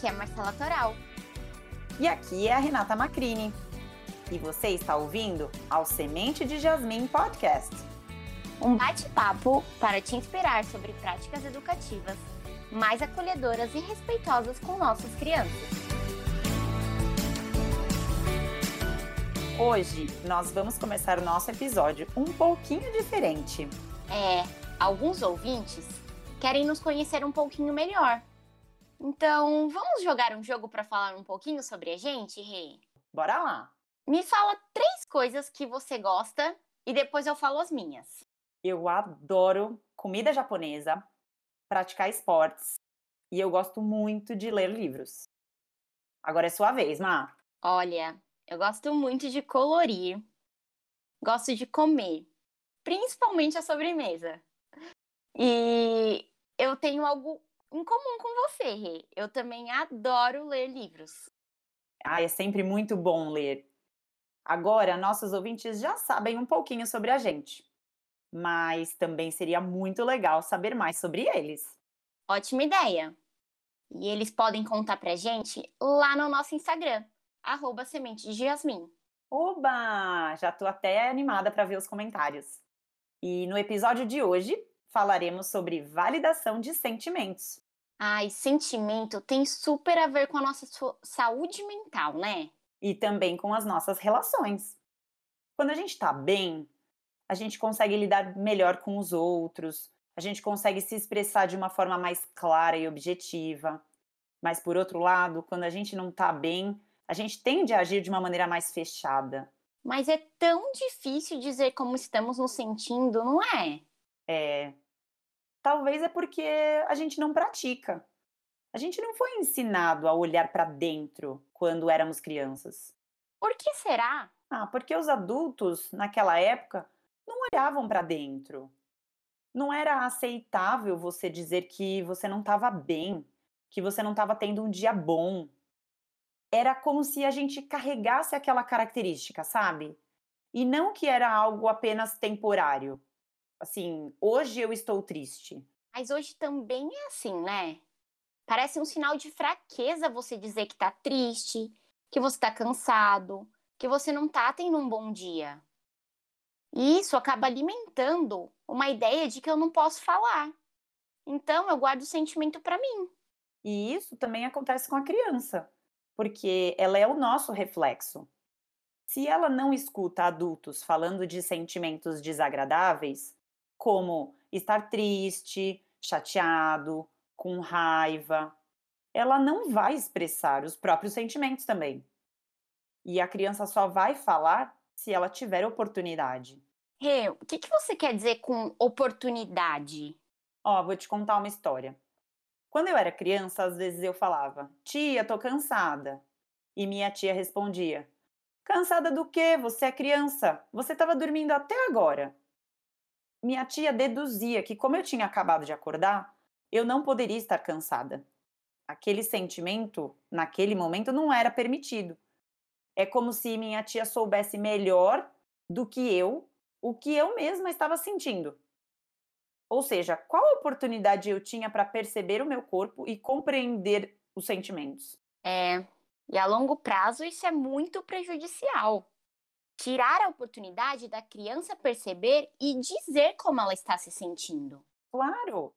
Aqui é Marcela Toral. E aqui é a Renata Macrini. E você está ouvindo ao Semente de Jasmim Podcast. Um bate-papo para te inspirar sobre práticas educativas mais acolhedoras e respeitosas com nossas crianças. Hoje nós vamos começar o nosso episódio um pouquinho diferente. É, alguns ouvintes querem nos conhecer um pouquinho melhor. Então, vamos jogar um jogo para falar um pouquinho sobre a gente, Rê? Bora lá! Me fala três coisas que você gosta e depois eu falo as minhas. Eu adoro comida japonesa, praticar esportes e eu gosto muito de ler livros. Agora é sua vez, Má. Olha, eu gosto muito de colorir, gosto de comer, principalmente a sobremesa. E eu tenho algo em comum com você, Rê. Eu também adoro ler livros. Ah, é sempre muito bom ler. Agora, nossos ouvintes já sabem um pouquinho sobre a gente, mas também seria muito legal saber mais sobre eles. Ótima ideia! E eles podem contar pra gente lá no nosso Instagram, arroba Semente de Jasmim. Oba! Já tô até animada para ver os comentários. E no episódio de hoje, falaremos sobre validação de sentimentos. Ai, sentimento tem super a ver com a nossa saúde mental, né? E também com as nossas relações. Quando a gente tá bem, a gente consegue lidar melhor com os outros, a gente consegue se expressar de uma forma mais clara e objetiva. Mas, por outro lado, quando a gente não tá bem, a gente tende a agir de uma maneira mais fechada. Mas é tão difícil dizer como estamos nos sentindo, não é? É. Talvez é porque a gente não pratica. A gente não foi ensinado a olhar para dentro quando éramos crianças. Por que será? Ah, porque os adultos, naquela época, não olhavam para dentro. Não era aceitável você dizer que você não estava bem, que você não estava tendo um dia bom. Era como se a gente carregasse aquela característica, sabe? E não que era algo apenas temporário. Assim, hoje eu estou triste. Mas hoje também é assim, né? Parece um sinal de fraqueza você dizer que tá triste, que você tá cansado, que você não tá tendo um bom dia. E isso acaba alimentando uma ideia de que eu não posso falar. Então eu guardo o sentimento para mim. E isso também acontece com a criança, porque ela é o nosso reflexo. Se ela não escuta adultos falando de sentimentos desagradáveis, como estar triste, chateado, com raiva, ela não vai expressar os próprios sentimentos também. E a criança só vai falar se ela tiver oportunidade. Rê, o que, que você quer dizer com oportunidade? Ó, vou te contar uma história. Quando eu era criança, às vezes eu falava: Tia, tô cansada. E minha tia respondia: Cansada do quê? Você é criança. Você estava dormindo até agora. Minha tia deduzia que, como eu tinha acabado de acordar, eu não poderia estar cansada. Aquele sentimento, naquele momento, não era permitido. É como se minha tia soubesse melhor do que eu o que eu mesma estava sentindo. Ou seja, qual oportunidade eu tinha para perceber o meu corpo e compreender os sentimentos? É, e a longo prazo isso é muito prejudicial. Tirar a oportunidade da criança perceber e dizer como ela está se sentindo. Claro!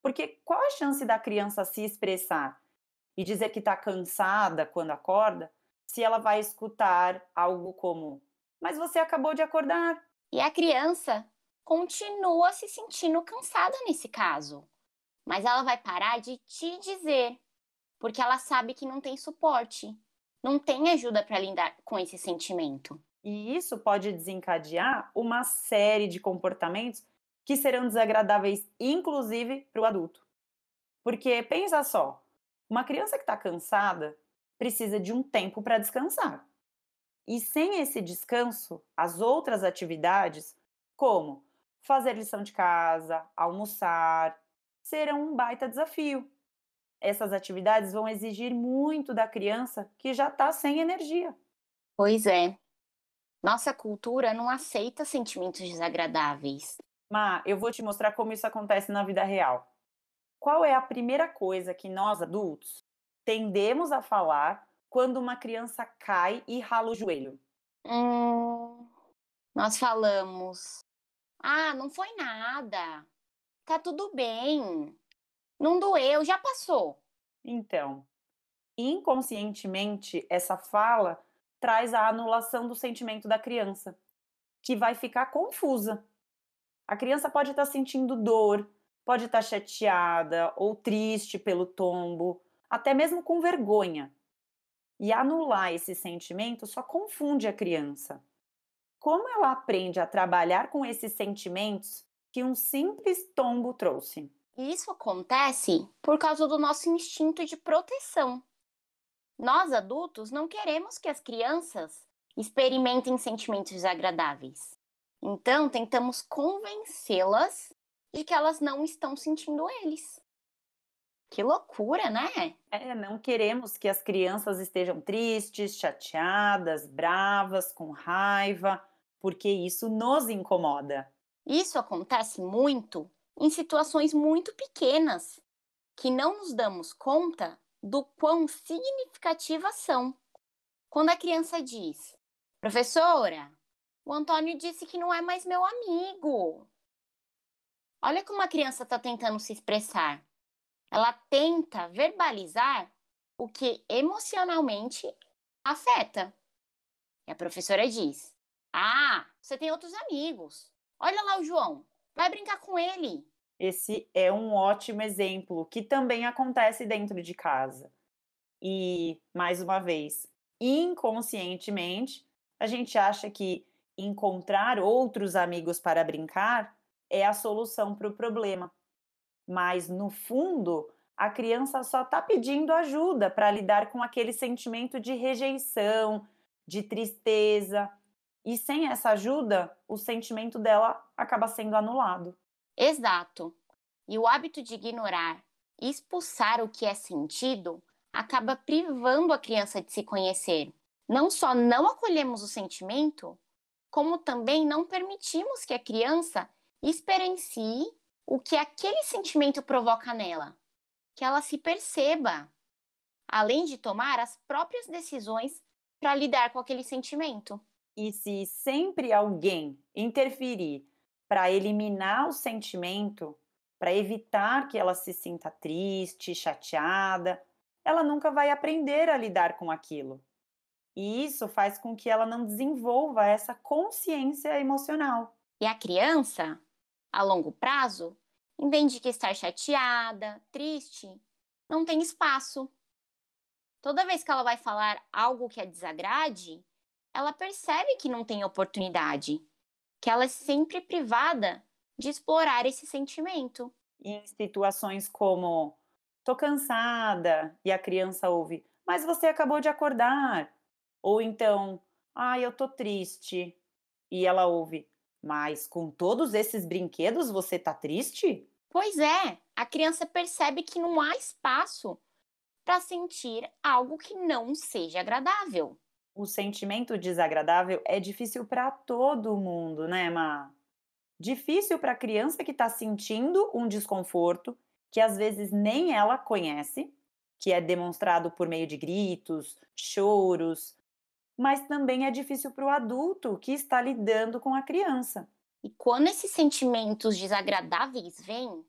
Porque qual a chance da criança se expressar e dizer que está cansada quando acorda, se ela vai escutar algo como: Mas você acabou de acordar? E a criança continua se sentindo cansada nesse caso. Mas ela vai parar de te dizer, porque ela sabe que não tem suporte, não tem ajuda para lidar com esse sentimento. E isso pode desencadear uma série de comportamentos que serão desagradáveis, inclusive para o adulto. Porque pensa só, uma criança que está cansada precisa de um tempo para descansar. E sem esse descanso, as outras atividades, como fazer lição de casa, almoçar, serão um baita desafio. Essas atividades vão exigir muito da criança que já está sem energia. Pois é. Nossa cultura não aceita sentimentos desagradáveis. Ma, eu vou te mostrar como isso acontece na vida real. Qual é a primeira coisa que nós adultos tendemos a falar quando uma criança cai e rala o joelho? Hum, nós falamos: "Ah, não foi nada. Tá tudo bem. Não doeu, já passou". Então, inconscientemente, essa fala traz a anulação do sentimento da criança, que vai ficar confusa. A criança pode estar sentindo dor, pode estar chateada ou triste pelo tombo, até mesmo com vergonha. E anular esse sentimento só confunde a criança. Como ela aprende a trabalhar com esses sentimentos que um simples tombo trouxe? Isso acontece por causa do nosso instinto de proteção. Nós adultos não queremos que as crianças experimentem sentimentos desagradáveis. Então, tentamos convencê-las de que elas não estão sentindo eles. Que loucura, né? É, não queremos que as crianças estejam tristes, chateadas, bravas, com raiva, porque isso nos incomoda. Isso acontece muito em situações muito pequenas, que não nos damos conta do quão significativas são. Quando a criança diz: Professora, o Antônio disse que não é mais meu amigo. Olha como a criança está tentando se expressar. Ela tenta verbalizar o que emocionalmente afeta. E a professora diz: Ah, você tem outros amigos. Olha lá o João, vai brincar com ele. Esse é um ótimo exemplo que também acontece dentro de casa. E, mais uma vez, inconscientemente, a gente acha que encontrar outros amigos para brincar é a solução para o problema. Mas, no fundo, a criança só está pedindo ajuda para lidar com aquele sentimento de rejeição, de tristeza. E sem essa ajuda, o sentimento dela acaba sendo anulado. Exato. E o hábito de ignorar e expulsar o que é sentido acaba privando a criança de se conhecer não só não acolhemos o sentimento, como também não permitimos que a criança experiencie o que aquele sentimento provoca nela, que ela se perceba, além de tomar as próprias decisões para lidar com aquele sentimento. E se sempre alguém interferir para eliminar o sentimento, para evitar que ela se sinta triste, chateada, ela nunca vai aprender a lidar com aquilo. E isso faz com que ela não desenvolva essa consciência emocional. E a criança, a longo prazo, entende que estar chateada, triste, não tem espaço. Toda vez que ela vai falar algo que a desagrade, ela percebe que não tem oportunidade, que ela é sempre privada de explorar esse sentimento. Em situações como tô cansada e a criança ouve, mas você acabou de acordar. Ou então, ah, eu tô triste. E ela ouve, mas com todos esses brinquedos você tá triste? Pois é, a criança percebe que não há espaço para sentir algo que não seja agradável. O sentimento desagradável é difícil para todo mundo, né, Ma? Difícil para a criança que está sentindo um desconforto que às vezes nem ela conhece, que é demonstrado por meio de gritos, choros, mas também é difícil para o adulto que está lidando com a criança. E quando esses sentimentos desagradáveis vêm,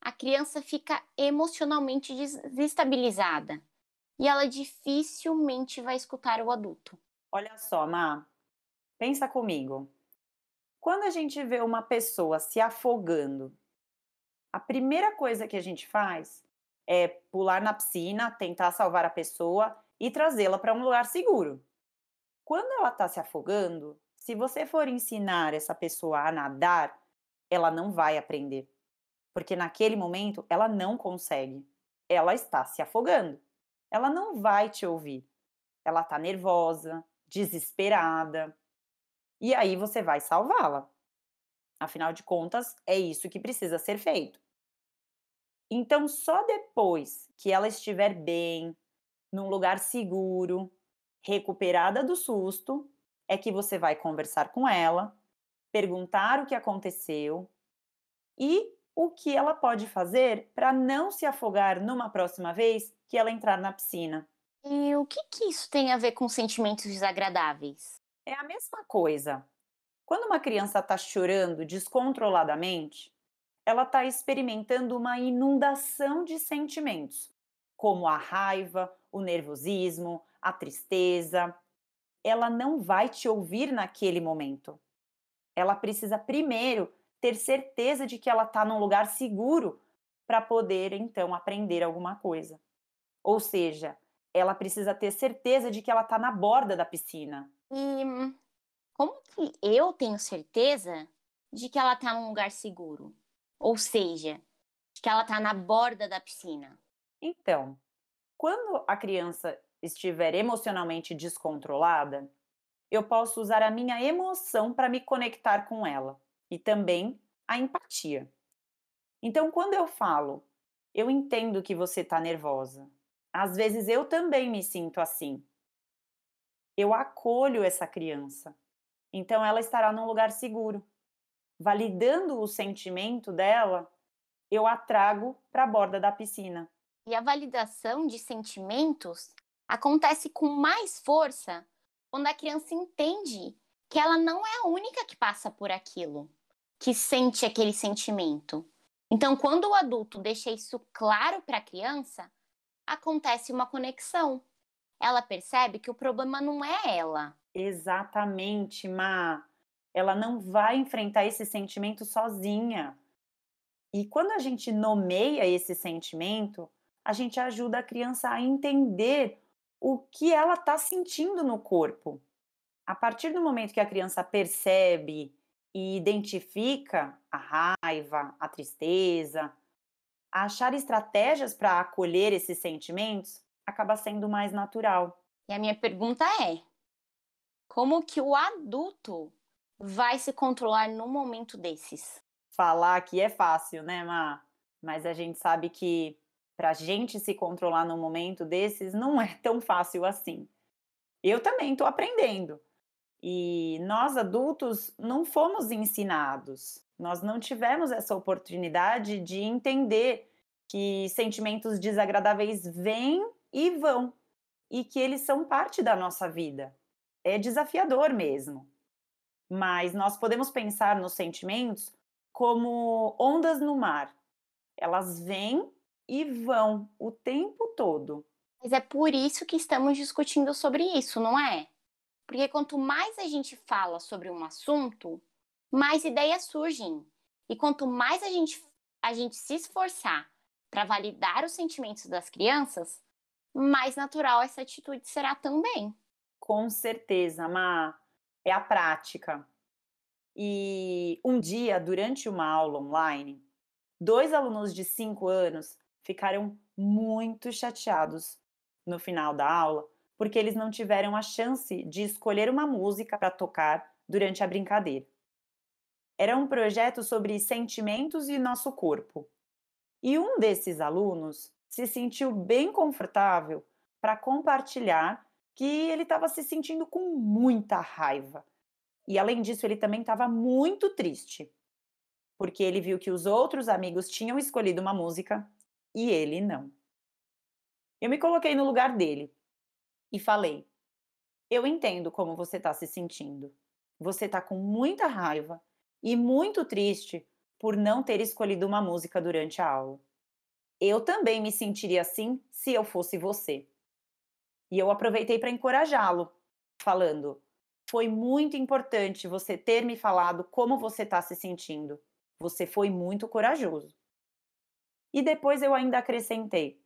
a criança fica emocionalmente desestabilizada e ela dificilmente vai escutar o adulto. Olha só, Ma, pensa comigo. Quando a gente vê uma pessoa se afogando, a primeira coisa que a gente faz é pular na piscina, tentar salvar a pessoa e trazê-la para um lugar seguro. Quando ela está se afogando, se você for ensinar essa pessoa a nadar, ela não vai aprender. Porque naquele momento ela não consegue. Ela está se afogando. Ela não vai te ouvir. Ela está nervosa, desesperada. E aí você vai salvá-la. Afinal de contas, é isso que precisa ser feito. Então, só depois que ela estiver bem, num lugar seguro, recuperada do susto, é que você vai conversar com ela, perguntar o que aconteceu e o que ela pode fazer para não se afogar numa próxima vez que ela entrar na piscina. E o que, que isso tem a ver com sentimentos desagradáveis? É a mesma coisa. Quando uma criança está chorando descontroladamente, ela está experimentando uma inundação de sentimentos, como a raiva, o nervosismo, a tristeza. Ela não vai te ouvir naquele momento. Ela precisa primeiro ter certeza de que ela está num lugar seguro para poder então aprender alguma coisa. Ou seja, ela precisa ter certeza de que ela está na borda da piscina. E como que eu tenho certeza de que ela está num lugar seguro? Ou seja, de que ela está na borda da piscina? Então, quando a criança estiver emocionalmente descontrolada, eu posso usar a minha emoção para me conectar com ela e também a empatia. Então, quando eu falo, eu entendo que você está nervosa. Às vezes eu também me sinto assim. Eu acolho essa criança. Então, ela estará num lugar seguro. Validando o sentimento dela, eu a trago para a borda da piscina. E a validação de sentimentos acontece com mais força quando a criança entende que ela não é a única que passa por aquilo, que sente aquele sentimento. Então, quando o adulto deixa isso claro para a criança, acontece uma conexão. Ela percebe que o problema não é ela. Exatamente, Ma. Ela não vai enfrentar esse sentimento sozinha. E quando a gente nomeia esse sentimento, a gente ajuda a criança a entender o que ela está sentindo no corpo. A partir do momento que a criança percebe e identifica a raiva, a tristeza, achar estratégias para acolher esses sentimentos acaba sendo mais natural. E a minha pergunta é: como que o adulto vai se controlar num momento desses? Falar que é fácil, né, Ma? Mas a gente sabe que para a gente se controlar num momento desses não é tão fácil assim. Eu também estou aprendendo. E nós adultos não fomos ensinados, nós não tivemos essa oportunidade de entender que sentimentos desagradáveis vêm e vão e que eles são parte da nossa vida. É desafiador mesmo. Mas nós podemos pensar nos sentimentos como ondas no mar. Elas vêm e vão o tempo todo. Mas é por isso que estamos discutindo sobre isso, não é? Porque quanto mais a gente fala sobre um assunto, mais ideias surgem. E quanto mais a gente, a gente se esforçar para validar os sentimentos das crianças, mais natural essa atitude será também. Com certeza, Ma. É a prática. E um dia, durante uma aula online, dois alunos de cinco anos ficaram muito chateados no final da aula, porque eles não tiveram a chance de escolher uma música para tocar durante a brincadeira. Era um projeto sobre sentimentos e nosso corpo. E um desses alunos se sentiu bem confortável para compartilhar que ele estava se sentindo com muita raiva. E além disso, ele também estava muito triste, porque ele viu que os outros amigos tinham escolhido uma música e ele não. Eu me coloquei no lugar dele e falei: Eu entendo como você está se sentindo. Você está com muita raiva e muito triste por não ter escolhido uma música durante a aula. Eu também me sentiria assim se eu fosse você. E eu aproveitei para encorajá-lo, falando: Foi muito importante você ter me falado como você está se sentindo. Você foi muito corajoso. E depois eu ainda acrescentei: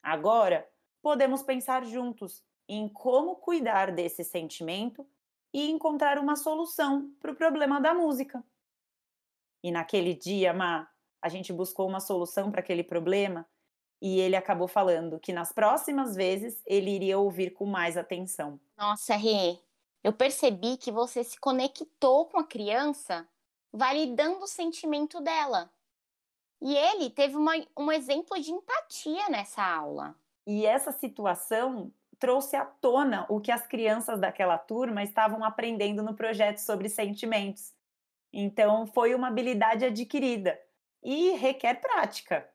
agora podemos pensar juntos em como cuidar desse sentimento e encontrar uma solução para o problema da música. E naquele dia, Ma, a gente buscou uma solução para aquele problema e ele acabou falando que nas próximas vezes ele iria ouvir com mais atenção. Nossa, Rê, eu percebi que você se conectou com a criança validando o sentimento dela. E ele teve uma, um exemplo de empatia nessa aula. E essa situação trouxe à tona o que as crianças daquela turma estavam aprendendo no projeto sobre sentimentos. Então, foi uma habilidade adquirida e requer prática.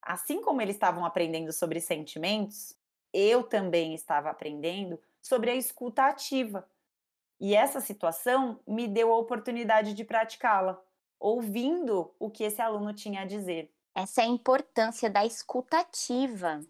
Assim como eles estavam aprendendo sobre sentimentos, eu também estava aprendendo sobre a escuta ativa. E essa situação me deu a oportunidade de praticá-la, ouvindo o que esse aluno tinha a dizer. Essa é a importância da escutativa.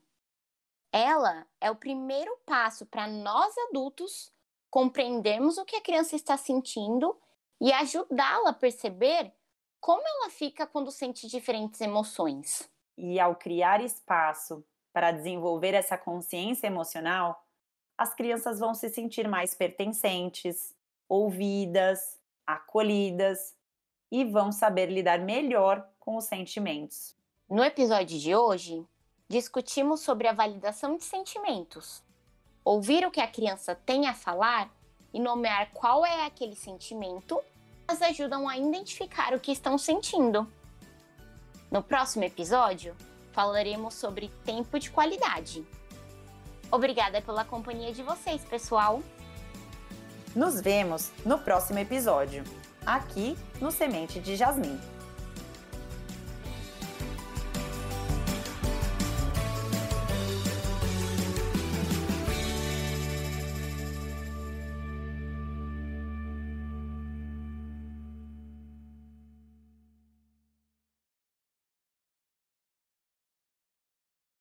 Ela é o primeiro passo para nós adultos compreendermos o que a criança está sentindo e ajudá-la a perceber como ela fica quando sente diferentes emoções. E ao criar espaço para desenvolver essa consciência emocional, as crianças vão se sentir mais pertencentes, ouvidas, acolhidas e vão saber lidar melhor com os sentimentos. No episódio de hoje, discutimos sobre a validação de sentimentos. Ouvir o que a criança tem a falar e nomear qual é aquele sentimento, as ajudam a identificar o que estão sentindo. No próximo episódio, falaremos sobre tempo de qualidade. Obrigada pela companhia de vocês, pessoal! Nos vemos no próximo episódio, aqui no Semente de Jasmim.